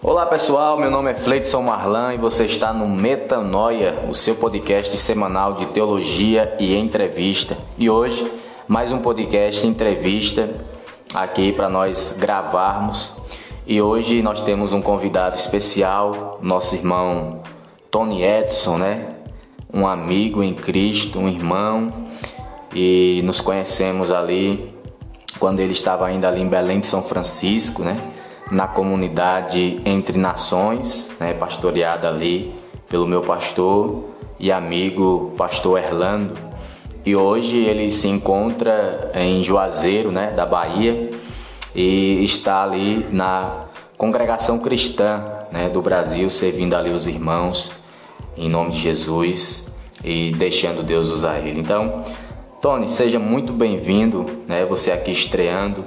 Olá pessoal, meu nome é Fleidson Marlan e você está no Metanoia, o seu podcast semanal de teologia e entrevista. E hoje, mais um podcast entrevista aqui para nós gravarmos. E hoje nós temos um convidado especial, nosso irmão Tony Edson, né? Um amigo em Cristo, um irmão, e nos conhecemos ali quando ele estava ainda ali em Belém de São Francisco, né? Na comunidade Entre Nações, né, pastoreada ali pelo meu pastor e amigo pastor Erlando. E hoje ele se encontra em Juazeiro, né, da Bahia, e está ali na congregação cristã né, do Brasil, servindo ali os irmãos em nome de Jesus e deixando Deus usar ele. Então, Tony, seja muito bem-vindo, né, você aqui estreando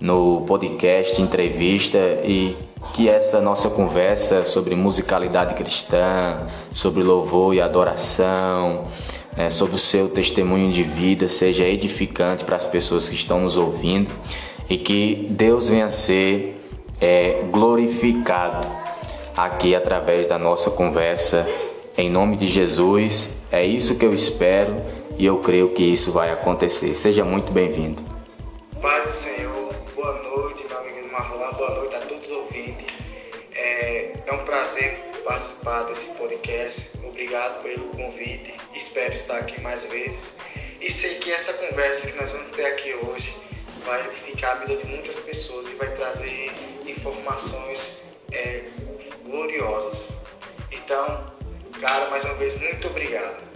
no podcast, entrevista e que essa nossa conversa sobre musicalidade cristã, sobre louvor e adoração, né, sobre o seu testemunho de vida seja edificante para as pessoas que estão nos ouvindo e que Deus venha ser é, glorificado aqui através da nossa conversa. Em nome de Jesus, é isso que eu espero e eu creio que isso vai acontecer. Seja muito bem-vindo. Participar desse podcast. Obrigado pelo convite. Espero estar aqui mais vezes. E sei que essa conversa que nós vamos ter aqui hoje vai edificar a vida de muitas pessoas e vai trazer informações é, gloriosas. Então, cara, mais uma vez, muito obrigado.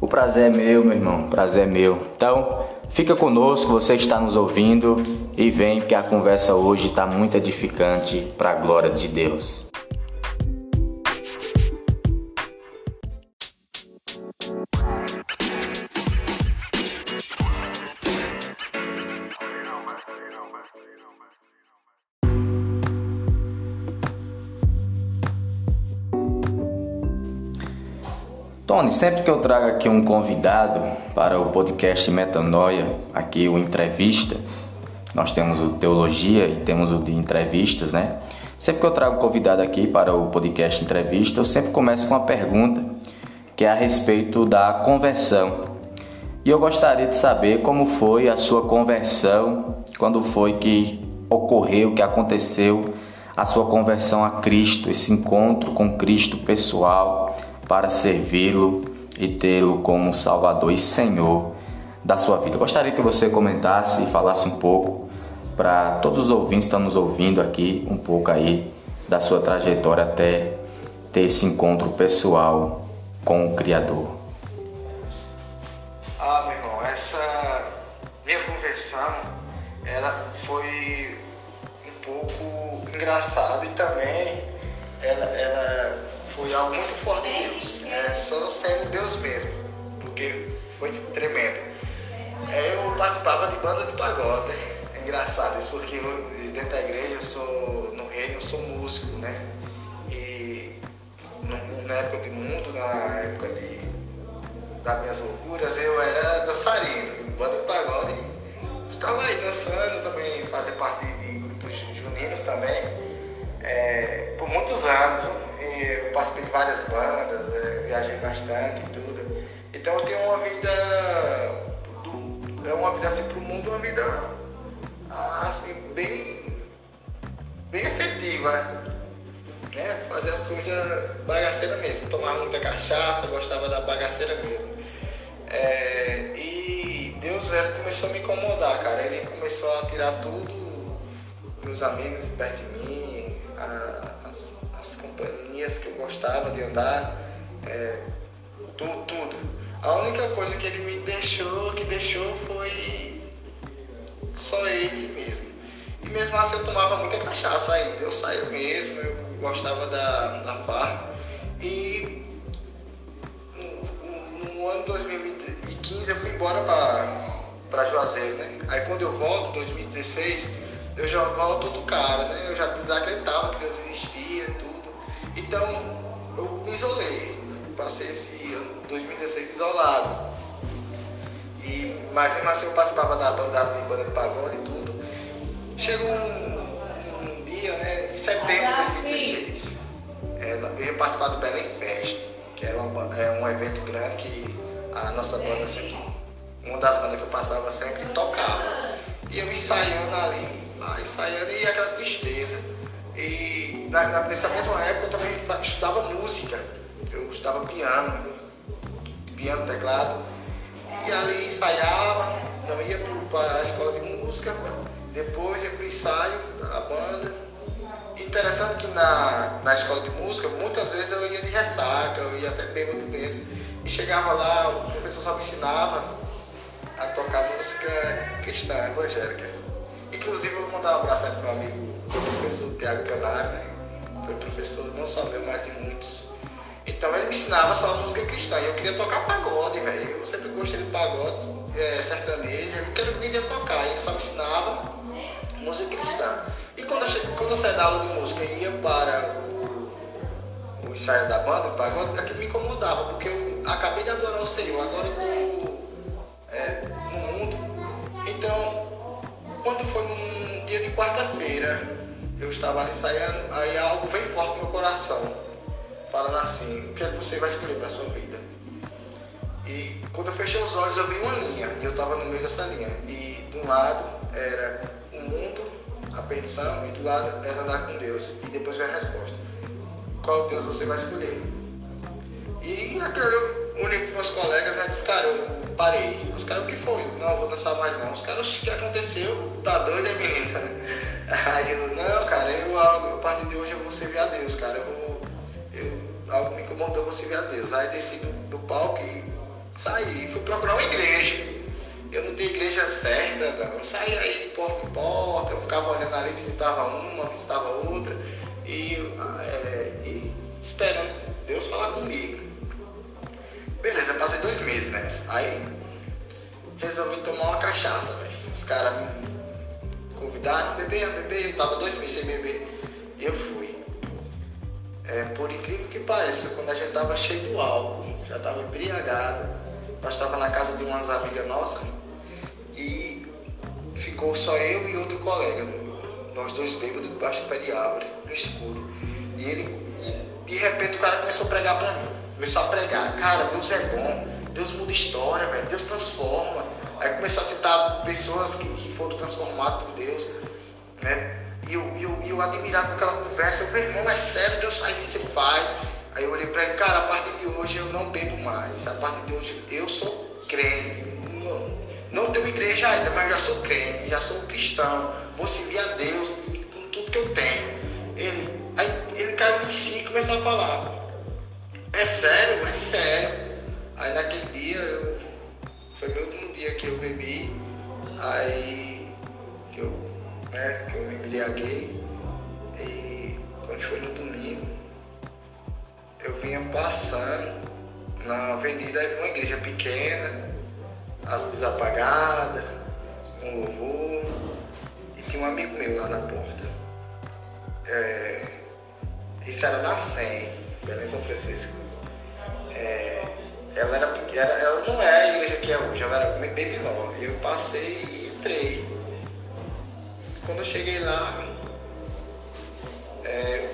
O prazer é meu, meu irmão. O prazer é meu. Então, Fica conosco, você que está nos ouvindo, e vem que a conversa hoje está muito edificante para a glória de Deus. Tony, sempre que eu trago aqui um convidado para o podcast Metanoia, aqui o entrevista, nós temos o teologia e temos o de entrevistas, né? Sempre que eu trago convidado aqui para o podcast entrevista, eu sempre começo com uma pergunta que é a respeito da conversão. E eu gostaria de saber como foi a sua conversão, quando foi que ocorreu, que aconteceu a sua conversão a Cristo, esse encontro com Cristo pessoal para servi-lo e tê-lo como Salvador e Senhor da sua vida. gostaria que você comentasse e falasse um pouco para todos os ouvintes que estão nos ouvindo aqui, um pouco aí da sua trajetória até ter esse encontro pessoal com o Criador. Ah, meu irmão, essa minha conversão ela foi um pouco engraçada e também ela, ela foi algo muito forte em Deus. É, só sendo Deus mesmo, porque foi tremendo. É, eu participava de banda de pagode. É engraçado isso, porque eu, dentro da igreja eu sou, no reino, eu sou músico, né? E na época de mundo, na época de, das minhas loucuras, eu era dançarino, banda de pagode. Ficava aí dançando também, fazia parte de grupos juninos também, é, por muitos anos eu participei de várias bandas, né? viajei bastante e tudo. Então eu tenho uma vida. É uma vida assim pro mundo, uma vida assim, bem. bem efetiva. Né? Fazer as coisas bagaceira mesmo. Tomava muita cachaça, gostava da bagaceira mesmo. É, e Deus ele começou a me incomodar, cara. Ele começou a tirar tudo, meus amigos perto de mim, a, as companhias que eu gostava de andar, é, tudo, tudo. A única coisa que ele me deixou, que deixou foi só ele mesmo. E mesmo assim eu tomava muita cachaça ainda, eu saía mesmo, eu gostava da, da farra. E no, no ano 2015 eu fui embora para Juazeiro, né? Aí quando eu volto, 2016, eu já volto do cara, né? Eu já desacreditava que Deus existia. Então, eu me isolei. Passei esse ano 2016 isolado. E, mas mesmo assim eu participava da banda de banda de pagode e tudo. Chegou um dia, né? Em setembro de 2016. É, eu ia participar do Belém Fest, que era uma, é um evento grande que a nossa banda sempre, uma das bandas que eu participava sempre tocava. E eu ensaiando ali, ah, ensaiando e aquela tristeza. E na, nessa mesma época eu também estudava música. Eu estudava piano, piano, teclado. E ali ensaiava, então ia para a escola de música, depois ia para o ensaio da banda. Interessante que na, na escola de música, muitas vezes eu ia de ressaca, eu ia até bêbado mesmo. E chegava lá, o professor só me ensinava a tocar música cristã, evangélica. Inclusive, eu vou mandar um abraço para o meu amigo, o professor Tiago Canário, né? foi professor não só meu, mas de muitos. Então ele me ensinava só música cristã. E eu queria tocar pagode, velho. Eu sempre gostei de pagode, é, sertanejo. Eu queria tocar. E ele só me ensinava música cristã. E quando eu, cheguei, quando eu saí da aula de música e ia para o, o ensaio da banda, o pagode, aquilo me incomodava, porque eu acabei de adorar o Senhor. Agora eu estou é, no mundo. Então, quando foi num dia de quarta-feira, eu estava ali ensaiando, aí algo veio forte no meu coração falando assim, o que é que você vai escolher para sua vida? E quando eu fechei os olhos eu vi uma linha, e eu estava no meio dessa linha. E de um lado era o mundo, a petição, e do lado era andar com Deus. E depois veio a resposta. Qual Deus você vai escolher? E naquele eu olhei para meus colegas né, disse, cara, eu parei. Os caras, o que foi? Não, vou dançar mais não. Os caras, o que aconteceu? Tá doido, é menina? Aí eu, não, cara, eu, a partir de hoje eu vou servir a Deus, cara. Eu vou algo me incomodou, você ver a Deus. Aí desci do, do palco e saí, fui procurar uma igreja. Eu não tinha igreja certa, não. Eu saí aí de porta em porta, eu ficava olhando ali, visitava uma, visitava outra, e, é, e esperando Deus falar comigo. Beleza, passei dois meses nessa. Aí resolvi tomar uma cachaça, velho. Os caras me convidaram a beber, eu tava dois meses sem beber. E eu fui. É, por incrível que pareça, quando a gente estava cheio do álcool, já estava embriagado, nós estava na casa de umas amigas nossas e ficou só eu e outro colega, nós dois bêbados debaixo do pé de árvore, no escuro. E ele, e, de repente o cara começou a pregar para mim, começou a pregar, cara, Deus é bom, Deus muda história, velho, Deus transforma. Aí começou a citar pessoas que, que foram transformadas por Deus, né? E eu, eu, eu com aquela conversa, eu, meu irmão, é sério, Deus faz isso, ele faz. Aí eu olhei para ele, cara, a partir de hoje eu não bebo mais. A partir de hoje eu sou crente. Não, não tenho igreja ainda, mas já sou crente, já sou cristão. Vou servir a Deus com tudo que eu tenho. Ele, aí, ele caiu em si e começou a falar. É sério, é sério. Aí naquele dia, eu, foi meu último dia que eu bebi. Aí que eu né, que eu me embriaguei. E quando foi no domingo, eu vinha passando na avenida de uma igreja pequena, as luzes apagadas, um louvor, e tinha um amigo meu lá na porta. É, isso era na 100, Belém São Francisco. É, ela, era, era, ela não é a igreja que é hoje, ela era bem menor. Eu passei e entrei. Quando eu cheguei lá, é,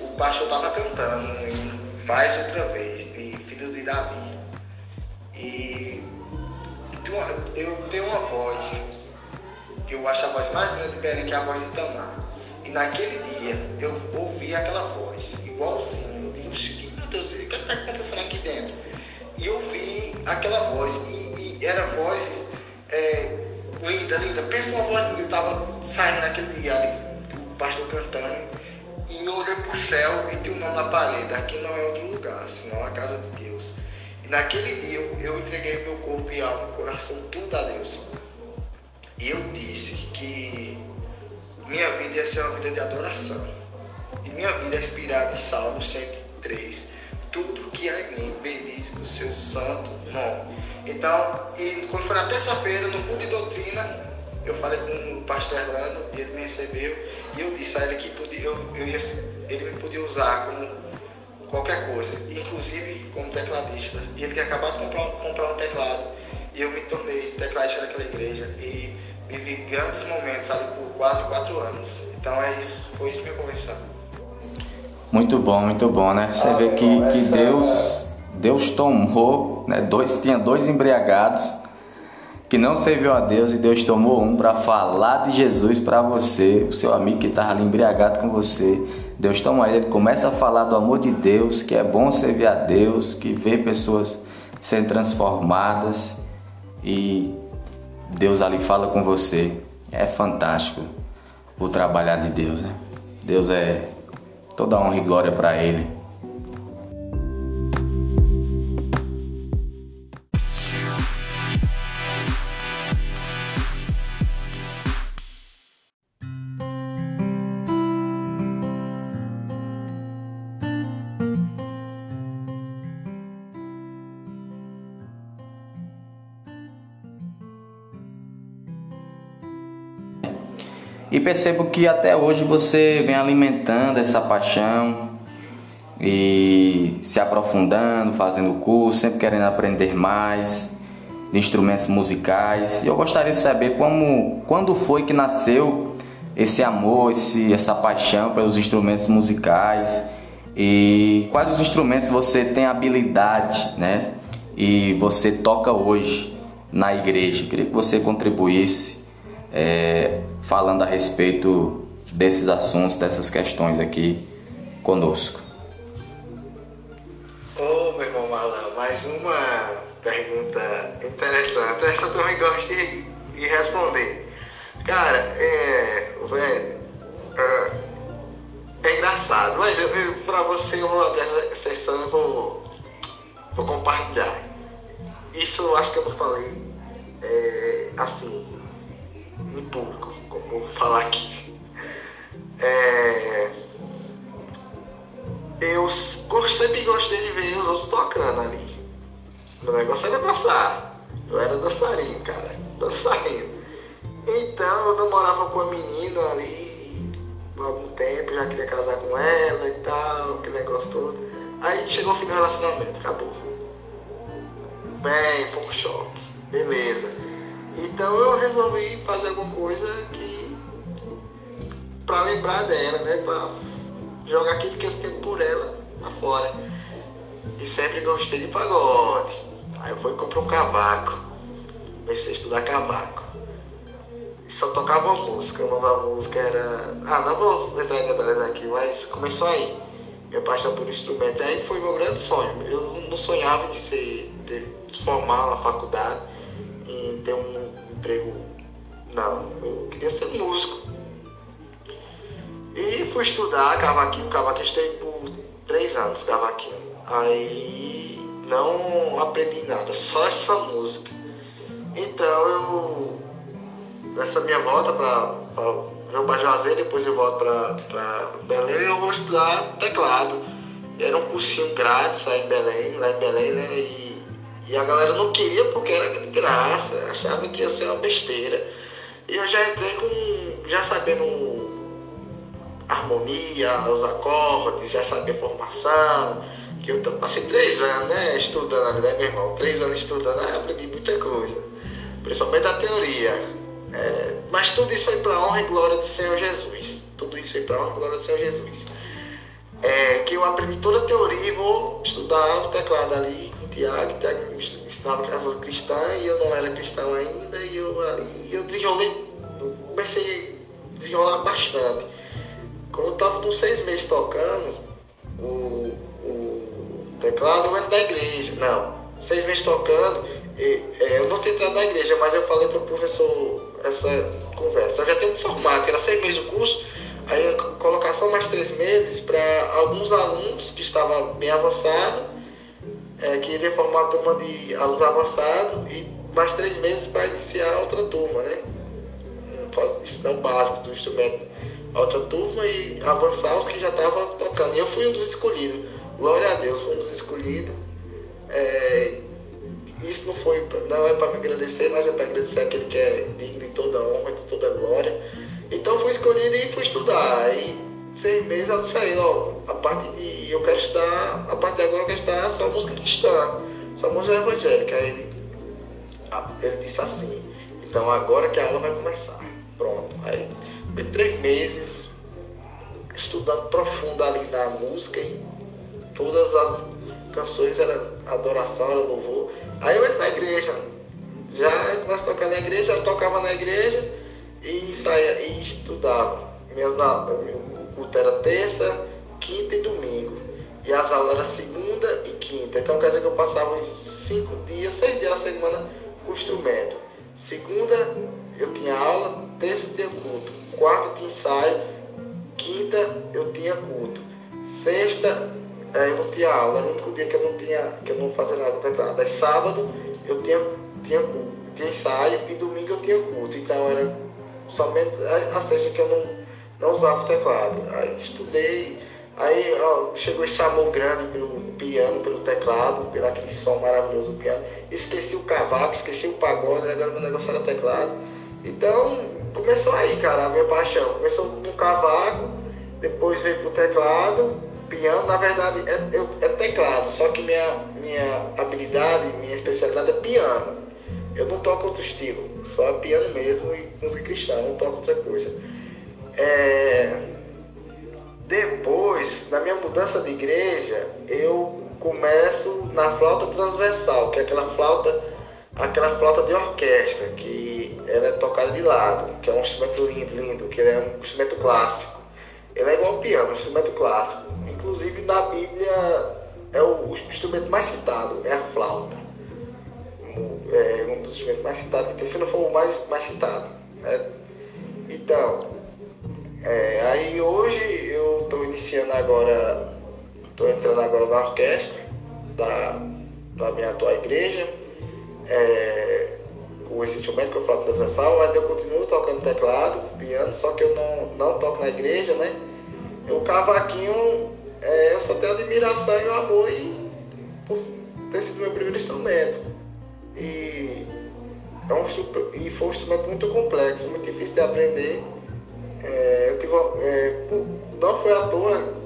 o pastor estava cantando em Faz Outra Vez, de Filhos de Davi. E eu tenho uma voz, que eu acho a voz mais linda de Belém, que é a voz de Tamar. E naquele dia eu ouvi aquela voz, igualzinho. Digo, meu Deus, o que está acontecendo aqui dentro? E eu ouvi aquela voz, e, e era voz. É, linda, linda. Pensa uma voz linda, eu estava saindo naquele dia ali, o pastor cantando, e eu olhei para o céu e tinha um nome na parede. Aqui não é outro lugar, senão a casa de Deus. E naquele dia eu entreguei meu corpo e alma, coração, tudo a Deus. E eu disse que minha vida ia ser uma vida de adoração. E minha vida é inspirada em Salmo 103. Tudo que há em mim bendiz o seu santo nome. Então, e quando foi na terça-feira, no culto de doutrina, eu falei com o pastor Erlando, e ele me recebeu, e eu disse a ele que podia, eu, eu ia, ele me podia usar como qualquer coisa, inclusive como tecladista. E ele tinha acabado de comprar, comprar um teclado, e eu me tornei tecladista daquela igreja. E vivi grandes momentos ali por quase quatro anos. Então é isso, foi isso minha conversão. Muito bom, muito bom, né? Você ah, vê que, essa... que Deus, Deus tomou, né? Dois, tinha dois embriagados que não serviu a Deus e Deus tomou um para falar de Jesus para você, o seu amigo que estava ali embriagado com você. Deus toma ele, começa a falar do amor de Deus, que é bom servir a Deus, que vê pessoas sendo transformadas e Deus ali fala com você. É fantástico o trabalhar de Deus, né? Deus é toda honra e glória para ele. E percebo que até hoje você vem alimentando essa paixão e se aprofundando, fazendo curso, sempre querendo aprender mais de instrumentos musicais. E eu gostaria de saber como, quando foi que nasceu esse amor, esse, essa paixão pelos instrumentos musicais e quais os instrumentos você tem habilidade, né? E você toca hoje na igreja. Eu queria que você contribuísse. É, falando a respeito desses assuntos, dessas questões aqui conosco. Ô oh, meu irmão Marlon, mais uma pergunta interessante. Essa eu também gosto de, de responder. Cara, é. Velho. É, é engraçado, mas eu, pra você eu vou abrir essa sessão e vou, vou compartilhar. Isso eu acho que eu falei é, assim, em público vou falar aqui. É, eu sempre gostei de ver os outros tocando ali. Meu negócio era dançar. Eu era dançarino, cara. Dançarino. Então eu namorava com a menina ali há algum tempo, já queria casar com ela e tal, aquele negócio todo. Aí chegou o fim do relacionamento, acabou. Bem, pouco choque. Beleza. Então eu resolvi fazer alguma coisa que pra lembrar dela, né? Pra jogar aquilo que eu tenho por ela pra fora. E sempre gostei de pagode. Aí eu fui comprei um cavaco. Comecei a estudar cavaco. E só tocava música. Nome da música era. Ah, não vou entrar em detalhes aqui, mas começou aí. Minha paixão por instrumento. Aí foi meu grande sonho. Eu não sonhava de ser. de formar uma faculdade Não. Eu queria ser músico. E fui estudar cavaquinho, cavaquinho estudei por três anos, cavaquinho. Aí não aprendi nada, só essa música. Então eu, nessa minha volta para eu para Juazeiro, depois eu volto para Belém, eu vou estudar teclado. Era um cursinho grátis aí em Belém, lá em Belém, né? E, e a galera não queria porque era de graça, achava que ia ser uma besteira. E eu já entrei com, já sabendo harmonia, os acordes, já sabia formação. Que eu passei três anos, né, estudando, né, meu irmão? Três anos estudando, aí aprendi muita coisa. Principalmente a teoria. É, mas tudo isso foi para honra e glória do Senhor Jesus. Tudo isso foi para honra e glória do Senhor Jesus. É, que eu aprendi toda a teoria e vou estudar o teclado ali Tiago. O Tiago me ensinava que era cristã e eu não era cristão ainda. E eu, ali, eu desenrolei, comecei a desenrolar bastante. Quando eu tava com seis meses tocando, o, o teclado eu entro da igreja. Não, seis meses tocando, e, é, eu não tinha entrado na igreja, mas eu falei para o professor essa conversa. Eu já tenho formato, era seis meses o curso, aí colocar só mais três meses para alguns alunos que estavam bem avançados, é, que iria formar uma turma de alunos avançados e mais três meses para iniciar outra turma, né? Isso é o básico do instrumento a outra turma e avançar os que já estavam tocando. E eu fui um dos escolhidos. Glória a Deus, fui um dos escolhidos. É, isso não foi não é para me agradecer, mas é para agradecer aquele que é digno de toda honra, de toda glória. Então fui escolhido e fui estudar. Aí seis meses disse aí, ó, a parte de eu quero estudar, a parte de agora eu quero estudar só música cristã, só música evangélica. Aí ele, ele disse assim, Então agora que a aula vai começar. Pronto. Aí foi três meses estudando profundo ali na música e todas as canções eram adoração, era louvor. Aí eu entro na igreja. Já começo a tocar na igreja, eu tocava na igreja e saía e estudava. Minhas, culto era terça, quinta e domingo. E as aulas eram segunda e quinta. Então quer dizer que eu passava uns cinco dias, seis dias na semana com o instrumento. Segunda eu tinha aula, terça eu tinha culto, quarta eu tinha ensaio, quinta eu tinha culto, sexta é, eu não tinha aula, era o único dia que eu não tinha, que eu não fazia nada. Aí sábado eu tinha, tinha, tinha ensaio e domingo eu tinha culto. Então era somente a, a sexta que eu não, não usava o teclado. Aí estudei, aí ó, chegou esse amor grande pelo piano, pelo teclado, pelo aquele som maravilhoso do piano. Esqueci o cavaco, esqueci o pagode, agora meu negócio era teclado. Então começou aí, cara, a minha paixão. Começou no cavaco, depois veio pro teclado, piano, na verdade é, é teclado, só que minha, minha habilidade, minha especialidade é piano. Eu não toco outro estilo, só piano mesmo e música cristã, não toco outra coisa. É... Depois, na minha mudança de igreja, eu começo na flauta transversal, que é aquela flauta, aquela flauta de orquestra, que ela é tocada de lado, que é um instrumento lindo, lindo, que é um instrumento clássico. Ele é igual ao piano, um instrumento clássico. Inclusive na Bíblia é o, instrumento mais citado, é a flauta. É um dos instrumentos mais citados que tem, se não for o mais, mais citado. Né? Então, é, aí hoje eu estou iniciando agora, estou entrando agora na orquestra da, da minha atual igreja, é, com instrumento que eu falo transversal, mas eu continuo tocando teclado, piano, só que eu não, não toco na igreja, né? O cavaquinho, é, eu só tenho admiração e o amor e, por ter sido meu primeiro instrumento. E, é um, e foi um instrumento muito complexo, muito difícil de aprender. É, eu tive, é, não foi à toa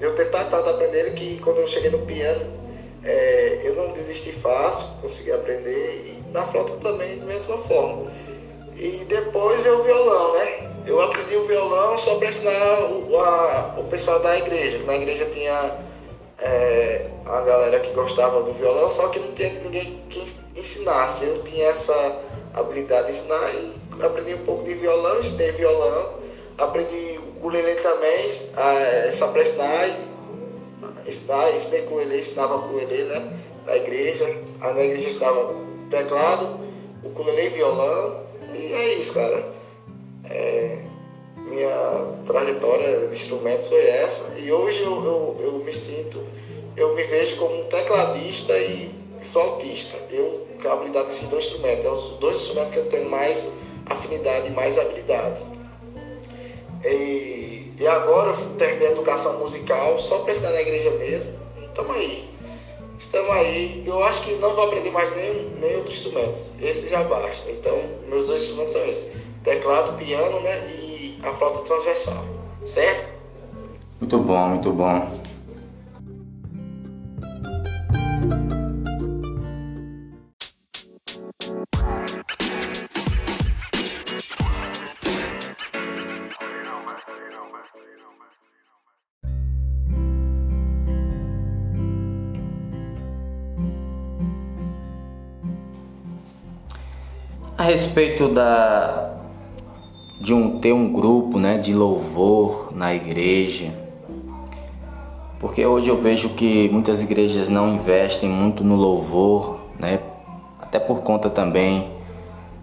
eu tentar tanto aprender que quando eu cheguei no piano, é, eu não desisti fácil, consegui aprender e na flauta também da mesma forma. E depois veio o violão, né? Eu aprendi o violão só para ensinar o, a, o pessoal da igreja. Na igreja tinha é, a galera que gostava do violão, só que não tinha ninguém que ensinasse. Eu tinha essa habilidade de ensinar e aprendi um pouco de violão, ensinei violão, aprendi ukulele também, a, só para ensinar, ensinar, ensinei ukulele, ensinava ukulele, né? Na igreja, aí na igreja estava teclado, ukulele e violão, e é isso, cara. É, minha trajetória de instrumentos foi essa, e hoje eu, eu, eu me sinto, eu me vejo como um tecladista e flautista. Eu tenho habilidade desses dois instrumentos, é os dois instrumentos que eu tenho mais afinidade e mais habilidade. E, e agora eu terminei a educação musical só para ensinar na igreja mesmo. Estamos aí. Estamos aí. Eu acho que não vou aprender mais nenhum, nenhum outro instrumento. Esse já basta. Então, meus dois instrumentos são esses: teclado, piano né, e a flauta transversal. Certo? Muito bom, muito bom. Respeito da de um ter um grupo, né, de louvor na igreja. Porque hoje eu vejo que muitas igrejas não investem muito no louvor, né? Até por conta também,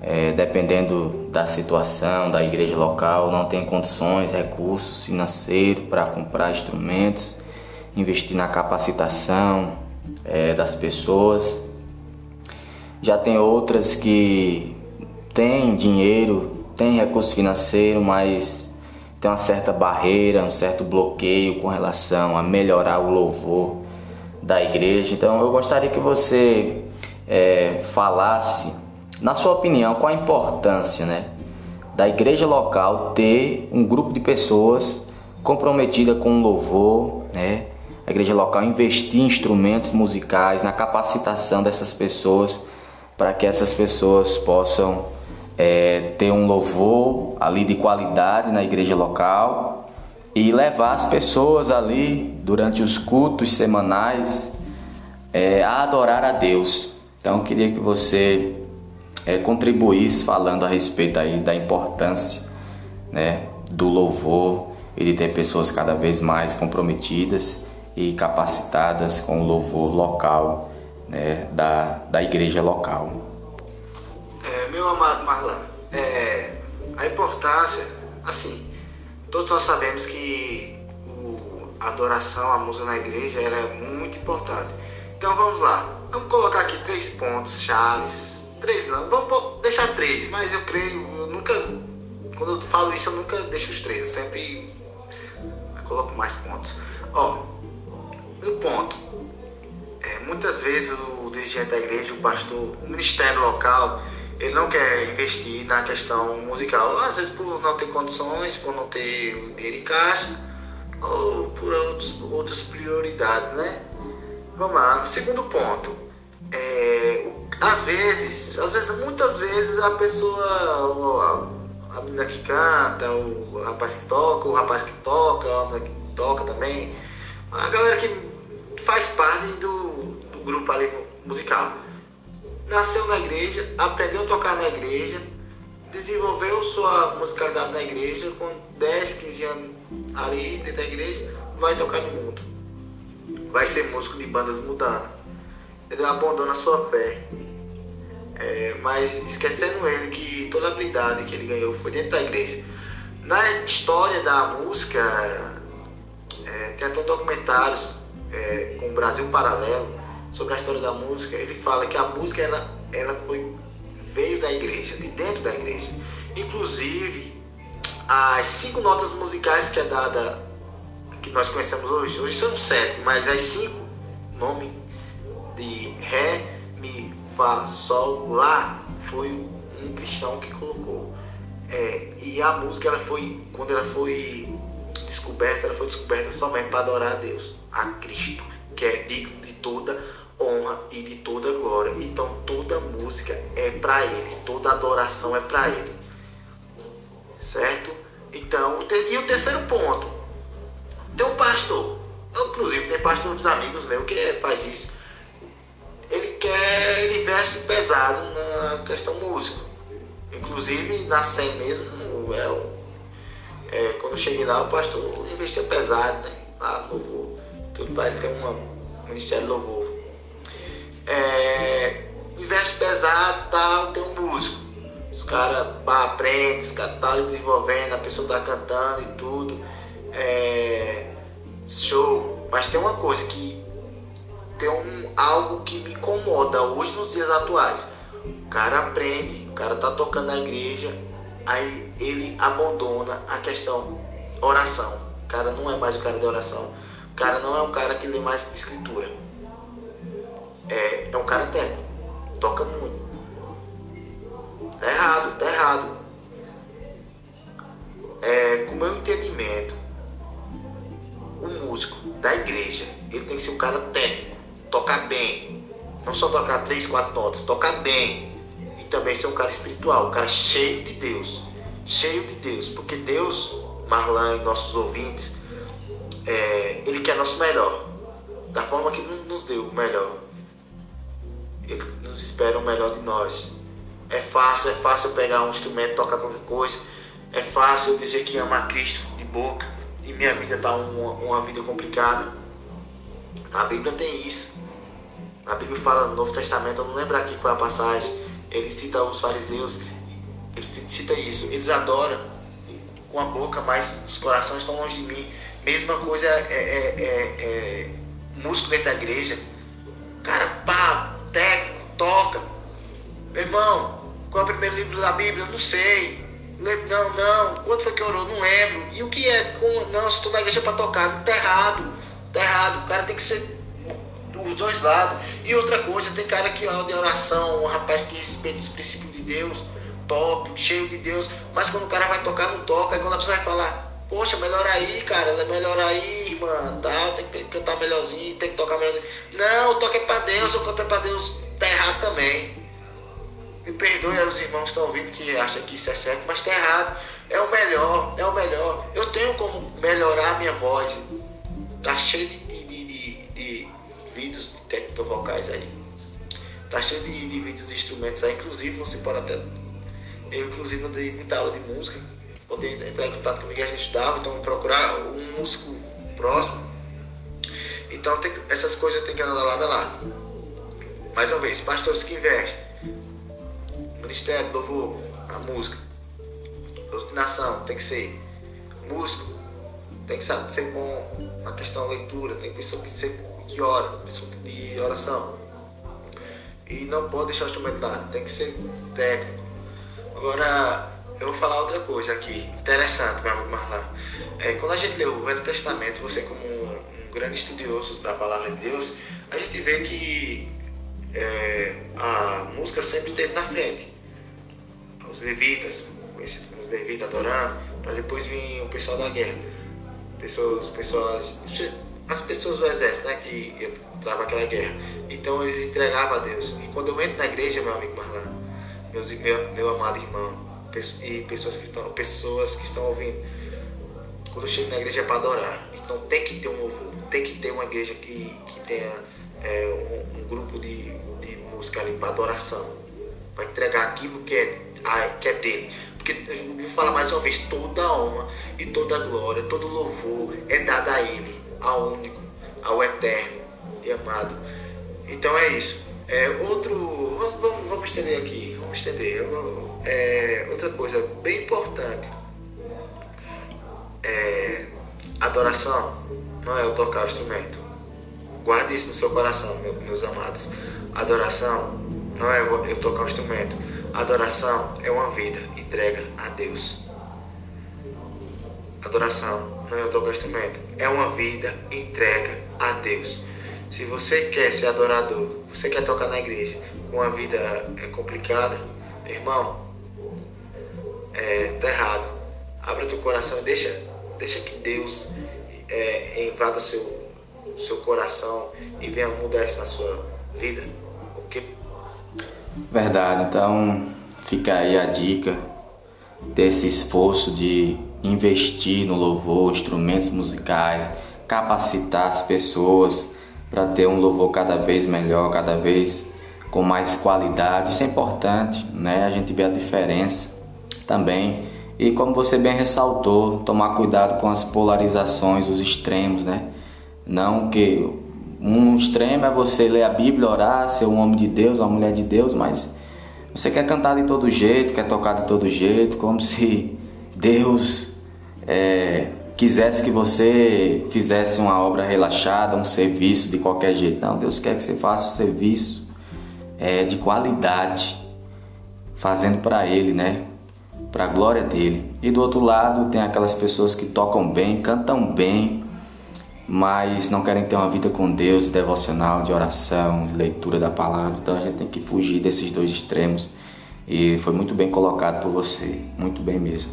é, dependendo da situação da igreja local, não tem condições, recursos financeiros para comprar instrumentos, investir na capacitação é, das pessoas. Já tem outras que tem dinheiro, tem recurso financeiro, mas tem uma certa barreira, um certo bloqueio com relação a melhorar o louvor da igreja. Então eu gostaria que você é, falasse, na sua opinião, qual a importância né, da igreja local ter um grupo de pessoas comprometida com o louvor, né? A igreja local investir em instrumentos musicais, na capacitação dessas pessoas, para que essas pessoas possam é, ter um louvor ali de qualidade na igreja local e levar as pessoas ali durante os cultos semanais é, a adorar a Deus. Então queria que você é, contribuísse falando a respeito aí da importância né, do louvor e de ter pessoas cada vez mais comprometidas e capacitadas com o louvor local né, da, da igreja local. Meu amado Marlon, é, a importância, assim, todos nós sabemos que o, a adoração, a música na igreja, ela é muito importante. Então vamos lá, vamos colocar aqui três pontos chaves, três não, vamos deixar três, mas eu creio, eu nunca, quando eu falo isso, eu nunca deixo os três, eu sempre coloco mais pontos. Ó, um ponto, é, muitas vezes o dirigente da igreja, o pastor, o ministério local, ele não quer investir na questão musical. Às vezes por não ter condições, por não ter dinheiro em caixa, ou por outros, outras prioridades, né? Vamos lá. Segundo ponto. É, às vezes, às vezes, muitas vezes a pessoa, a, a menina que canta, o rapaz que toca, o rapaz que toca, a menina que toca também, a galera que faz parte do, do grupo ali musical nasceu na igreja, aprendeu a tocar na igreja, desenvolveu sua musicalidade na igreja, com 10, 15 anos ali dentro da igreja, vai tocar no mundo. Vai ser músico de bandas mudando. Ele abandona a sua fé. É, mas esquecendo ele que toda a habilidade que ele ganhou foi dentro da igreja. Na história da música, é, tem até documentários é, com o Brasil Paralelo, sobre a história da música, ele fala que a música ela, ela foi, veio da igreja, de dentro da igreja. Inclusive, as cinco notas musicais que é dada, que nós conhecemos hoje, hoje são sete, mas as cinco, nome de Ré, Mi, Fá, Sol, Lá, foi um cristão que colocou. É, e a música, ela foi, quando ela foi descoberta, ela foi descoberta somente para adorar a Deus, a Cristo, que é digno de toda honra e de toda glória. Então toda música é para Ele, toda adoração é para Ele. Certo? Então, e o terceiro ponto, tem um pastor, inclusive tem pastor dos amigos meus que faz isso. Ele quer, ele investe pesado na questão música. Inclusive na mesmo, é, é, quando eu cheguei lá, o pastor investia pesado, né? Ah, louvor. Tudo para ele ter um ministério de louvor é, investe pesado tal, tem um músico. Os caras aprendem, os caras tá desenvolvendo, a pessoa tá cantando e tudo. É, show. Mas tem uma coisa que tem um, algo que me incomoda hoje nos dias atuais. O cara aprende, o cara tá tocando na igreja, aí ele abandona a questão oração. O cara não é mais o cara da oração. O cara não é o cara que lê mais escritura é, é um cara técnico, toca muito. Tá errado, tá errado. É, com o meu entendimento, o músico da igreja, ele tem que ser um cara técnico, tocar bem. Não só tocar três, quatro notas, tocar bem. E também ser um cara espiritual, um cara cheio de Deus. Cheio de Deus. Porque Deus, Marlan e nossos ouvintes, é, ele quer nosso melhor. Da forma que nos, nos deu o melhor. Ele nos espera o melhor de nós. É fácil, é fácil pegar um instrumento, tocar qualquer coisa. É fácil dizer que ama a Cristo de boca e minha vida está uma, uma vida complicada. A Bíblia tem isso. A Bíblia fala no Novo Testamento, eu não lembro aqui qual é a passagem. Ele cita os fariseus, ele cita isso. Eles adoram com a boca, mas os corações estão longe de mim. Mesma coisa é, é, é, é músico dentro da igreja. Cara, pá, técnico, toca. Meu irmão, qual é o da Bíblia? Não sei. Não, não. Quanto foi que orou? Não lembro. E o que é? Com... Não, se estou na igreja para tocar. Não, tá errado. Tá errado. O cara tem que ser os dois lados. E outra coisa, tem cara que lá de oração, um rapaz que respeita os princípios de Deus, top, cheio de Deus. Mas quando o cara vai tocar, não toca. Aí quando a pessoa vai falar, Poxa, melhor aí, cara, melhor aí, irmã, tá? Tem que cantar melhorzinho, tem que tocar melhorzinho. Não, toque é pra Deus, eu canto é pra Deus, tá errado também. Me perdoe os irmãos que estão ouvindo que acham que isso é certo, mas está errado. É o melhor, é o melhor. Eu tenho como melhorar a minha voz. Tá cheio de, de, de, de, de vídeos técnicos vocais aí. Tá cheio de, de vídeos de instrumentos aí. Inclusive você pode até. Eu inclusive dei muita aula de música. Poder entrar em contato comigo a gente estudava, então procurar um músico próximo. Então tem, essas coisas tem que andar lado a lado. Mais uma vez, pastores que investem Ministério, louvor, a música. Doutrinação, tem que ser músico, tem que saber ser bom na questão da leitura, tem pessoa que, ser, que ora, pessoa de oração. E não pode deixar lá, tem que ser técnico. Agora, eu vou falar outra coisa aqui, interessante, meu amigo Marlon. É, quando a gente lê o Velho Testamento, você como um, um grande estudioso da palavra de Deus, a gente vê que é, a música sempre esteve na frente os levitas, conhecidos como os levitas adorando, para depois vir o pessoal da guerra. Pessoas, pessoas, as pessoas do exército, né, que entrava aquela guerra. Então eles entregavam a Deus. E quando eu entro na igreja, meu amigo Marlon, meus, meu, meu amado irmão, e pessoas que estão, pessoas que estão ouvindo, quando eu chego na igreja é para adorar. Então tem que ter um louvor, tem que ter uma igreja que, que tenha é, um, um, grupo de, de música ali para adoração, para entregar aquilo que é que é dele. Porque vou falar mais uma vez, toda honra e toda glória, todo louvor é dado a ele, ao único, ao eterno e amado. Então é isso. É, outro. Vamos, vamos, estender aqui. Vamos estender. É, outra coisa bem importante. É, adoração não é eu tocar o instrumento. Guarde isso no seu coração, meus amados. Adoração não é eu tocar o instrumento. Adoração é uma vida entrega a Deus. Adoração não é outro instrumento, é uma vida entrega a Deus. Se você quer ser adorador, você quer tocar na igreja, uma vida é complicada, irmão, é, tá errado. Abre o teu coração e deixa, deixa que Deus é, invada seu, seu coração e venha mudar isso na sua vida. Verdade, então fica aí a dica desse esforço de investir no louvor, instrumentos musicais, capacitar as pessoas para ter um louvor cada vez melhor, cada vez com mais qualidade. Isso é importante, né? A gente vê a diferença também. E como você bem ressaltou, tomar cuidado com as polarizações, os extremos, né? Não que um extremo é você ler a Bíblia, orar, ser um homem de Deus, uma mulher de Deus, mas você quer cantar de todo jeito, quer tocar de todo jeito, como se Deus é, quisesse que você fizesse uma obra relaxada, um serviço de qualquer jeito. Não, Deus quer que você faça um serviço é, de qualidade, fazendo para Ele, né? Para a glória dele. E do outro lado tem aquelas pessoas que tocam bem, cantam bem, mas não querem ter uma vida com Deus, devocional, de oração, de leitura da palavra. Então a gente tem que fugir desses dois extremos. E foi muito bem colocado por você, muito bem mesmo.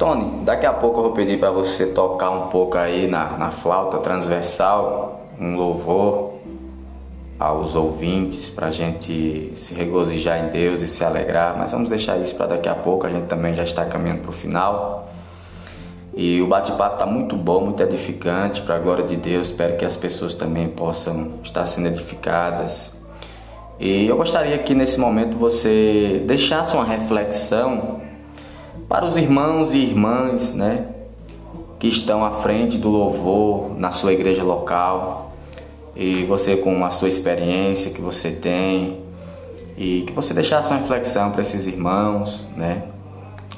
Tony, daqui a pouco eu vou pedir para você tocar um pouco aí na, na flauta transversal, um louvor aos ouvintes para a gente se regozijar em Deus e se alegrar, mas vamos deixar isso para daqui a pouco, a gente também já está caminhando para o final. E o bate-papo está muito bom, muito edificante, para a glória de Deus. Espero que as pessoas também possam estar sendo edificadas. E eu gostaria que nesse momento você deixasse uma reflexão para os irmãos e irmãs, né, que estão à frente do louvor na sua igreja local, e você com a sua experiência que você tem, e que você deixasse uma reflexão para esses irmãos, né,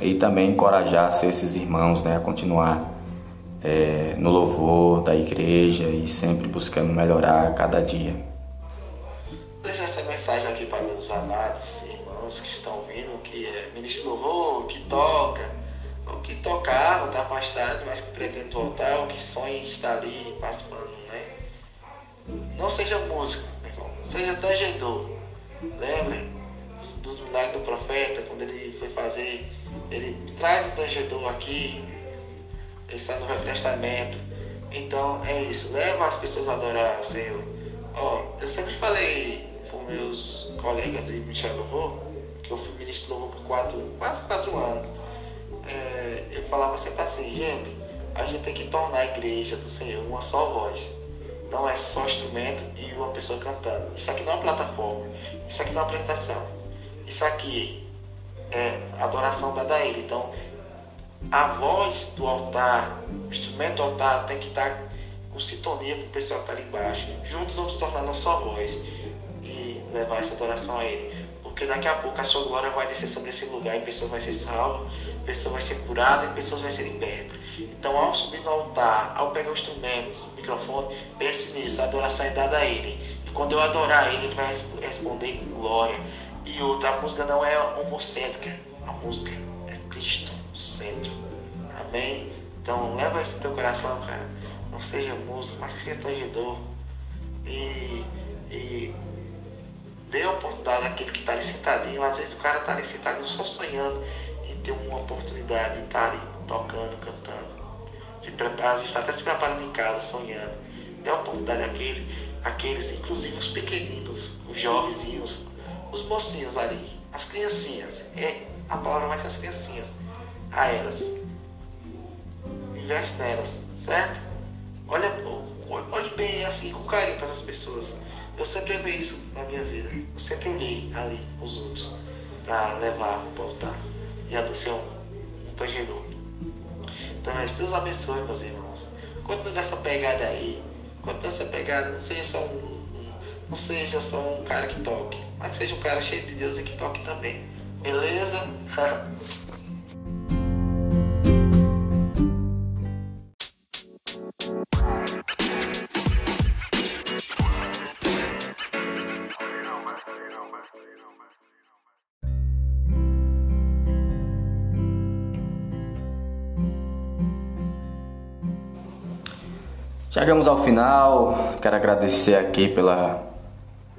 e também encorajasse esses irmãos, né, a continuar é, no louvor da igreja e sempre buscando melhorar a cada dia. Deixa essa mensagem aqui para meus amados irmãos que estão vindo, que é ministro louvor, toca, ou que tocava, está afastado, mas que pretende voltar, ou que sonha estar ali participando, né? Não seja músico, seja tangedor. Lembre dos, milagres do profeta, quando ele foi fazer, ele traz o tangedor aqui, ele está no Velho Testamento. Então é isso, leva as pessoas a adorar o Senhor. Ó, eu sempre falei com meus colegas de Michel Louvor, eu fui ministro Louvor por quatro, quase quatro anos. É, eu falava sempre assim, gente, a gente tem que tornar a igreja do Senhor uma só voz não é só instrumento e uma pessoa cantando. Isso aqui não é uma plataforma. Isso aqui não é uma apresentação. Isso aqui é adoração dada a Ele. Então, a voz do altar, o instrumento do altar tem que estar com sintonia com o pessoal que está ali embaixo. Juntos vamos tornar só voz e levar essa adoração a Ele. Porque daqui a pouco a sua glória vai descer sobre esse lugar e pessoas vão ser salvas, pessoas vão ser curadas e pessoas vão ser libertas. Então, ao subir no altar, ao pegar o instrumento, o microfone, pense nisso, a adoração é dada a Ele. E quando eu adorar Ele, Ele vai responder com glória. E outra, a música não é homocêntrica, a música é Cristo centro. Amém? Então, leva isso no teu coração, cara. Não seja músico, mas seja tangedor. E, e dê a oportunidade àquele que está ali sentadinho. Às vezes o cara está ali sentadinho só sonhando em ter uma oportunidade de estar tá ali tocando, cantando. Se prepara, está até se preparando em casa, sonhando. Dê a oportunidade àquele, àqueles, inclusive os pequeninos, os jovenzinhos, os mocinhos ali, as criancinhas. É, a palavra vai ser as criancinhas. A elas. Investe nelas, certo? Olha, olhe bem assim, com carinho para essas pessoas. Eu sempre levei isso na minha vida. Eu sempre olhei ali os outros para levar, voltar e a ser um, tangedor. Então, Deus abençoe, meus irmãos. Continue nessa pegada aí. Continue nessa pegada. Não seja só um, não seja só um cara que toque, mas seja um cara cheio de Deus e que toque também. Beleza? Chegamos ao final, quero agradecer aqui pela,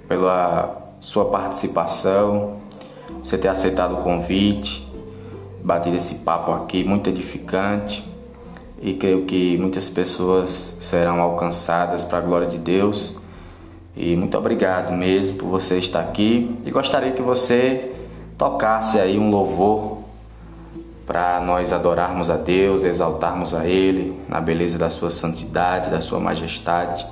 pela sua participação, você ter aceitado o convite, batido esse papo aqui, muito edificante. E creio que muitas pessoas serão alcançadas para a glória de Deus. E muito obrigado mesmo por você estar aqui. E gostaria que você tocasse aí um louvor para nós adorarmos a Deus, exaltarmos a Ele na beleza da Sua santidade, da Sua majestade,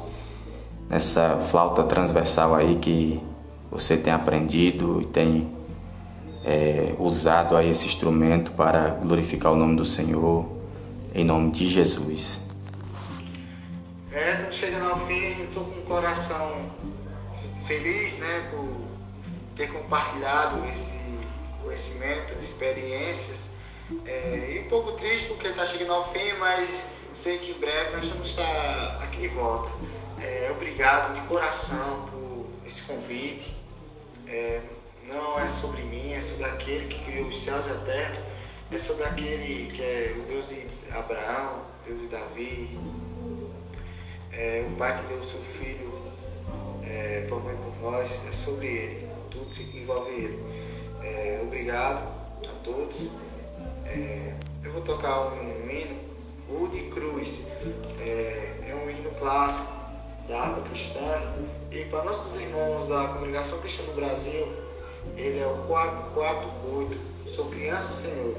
nessa flauta transversal aí que você tem aprendido e tem é, usado aí esse instrumento para glorificar o nome do Senhor, em nome de Jesus. É, chegando ao fim, estou com o coração feliz, né, por ter compartilhado esse conhecimento, experiências é, e um pouco triste porque está chegando ao fim, mas sei que em breve nós vamos estar aqui de volta. É, obrigado de coração por esse convite. É, não é sobre mim, é sobre aquele que criou os céus e a terra. É sobre aquele que é o Deus de Abraão, Deus de Davi, é, o Pai que deu o seu filho é, por nós. É sobre ele, tudo se envolve ele. É, obrigado a todos. É, eu vou tocar um, hino, Rude Cruz. É, é um hino clássico da harpa cristã. E para nossos irmãos da Congregação Cristã no Brasil, ele é o 448. Sou criança, Senhor.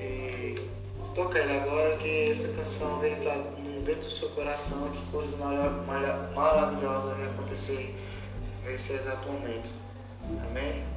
E toca ele agora que essa canção vem entrar dentro do seu coração, que coisas maravilhosas vão acontecer nesse exato momento. Amém?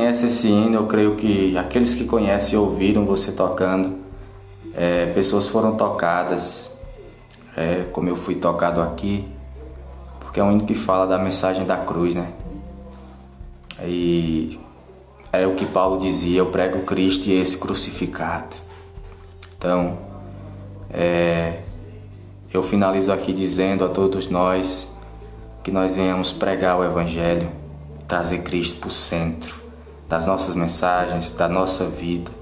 Conhece esse hino, eu creio que aqueles que conhecem ouviram você tocando, é, pessoas foram tocadas, é, como eu fui tocado aqui, porque é um hino que fala da mensagem da cruz, né? E é o que Paulo dizia: eu prego Cristo e esse crucificado. Então, é, eu finalizo aqui dizendo a todos nós que nós venhamos pregar o Evangelho, trazer Cristo para o centro das nossas mensagens, da nossa vida,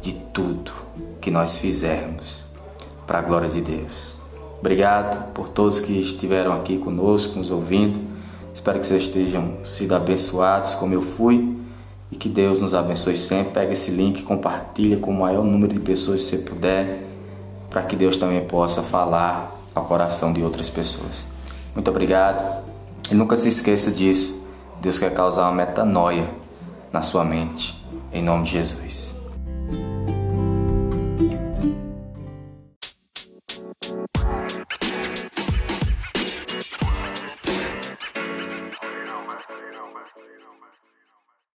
de tudo que nós fizermos, para a glória de Deus. Obrigado por todos que estiveram aqui conosco, nos ouvindo. Espero que vocês estejam sido abençoados como eu fui e que Deus nos abençoe sempre. Pega esse link, compartilha com o maior número de pessoas se você puder, para que Deus também possa falar ao coração de outras pessoas. Muito obrigado e nunca se esqueça disso. Deus quer causar uma metanoia na sua mente, em nome de Jesus.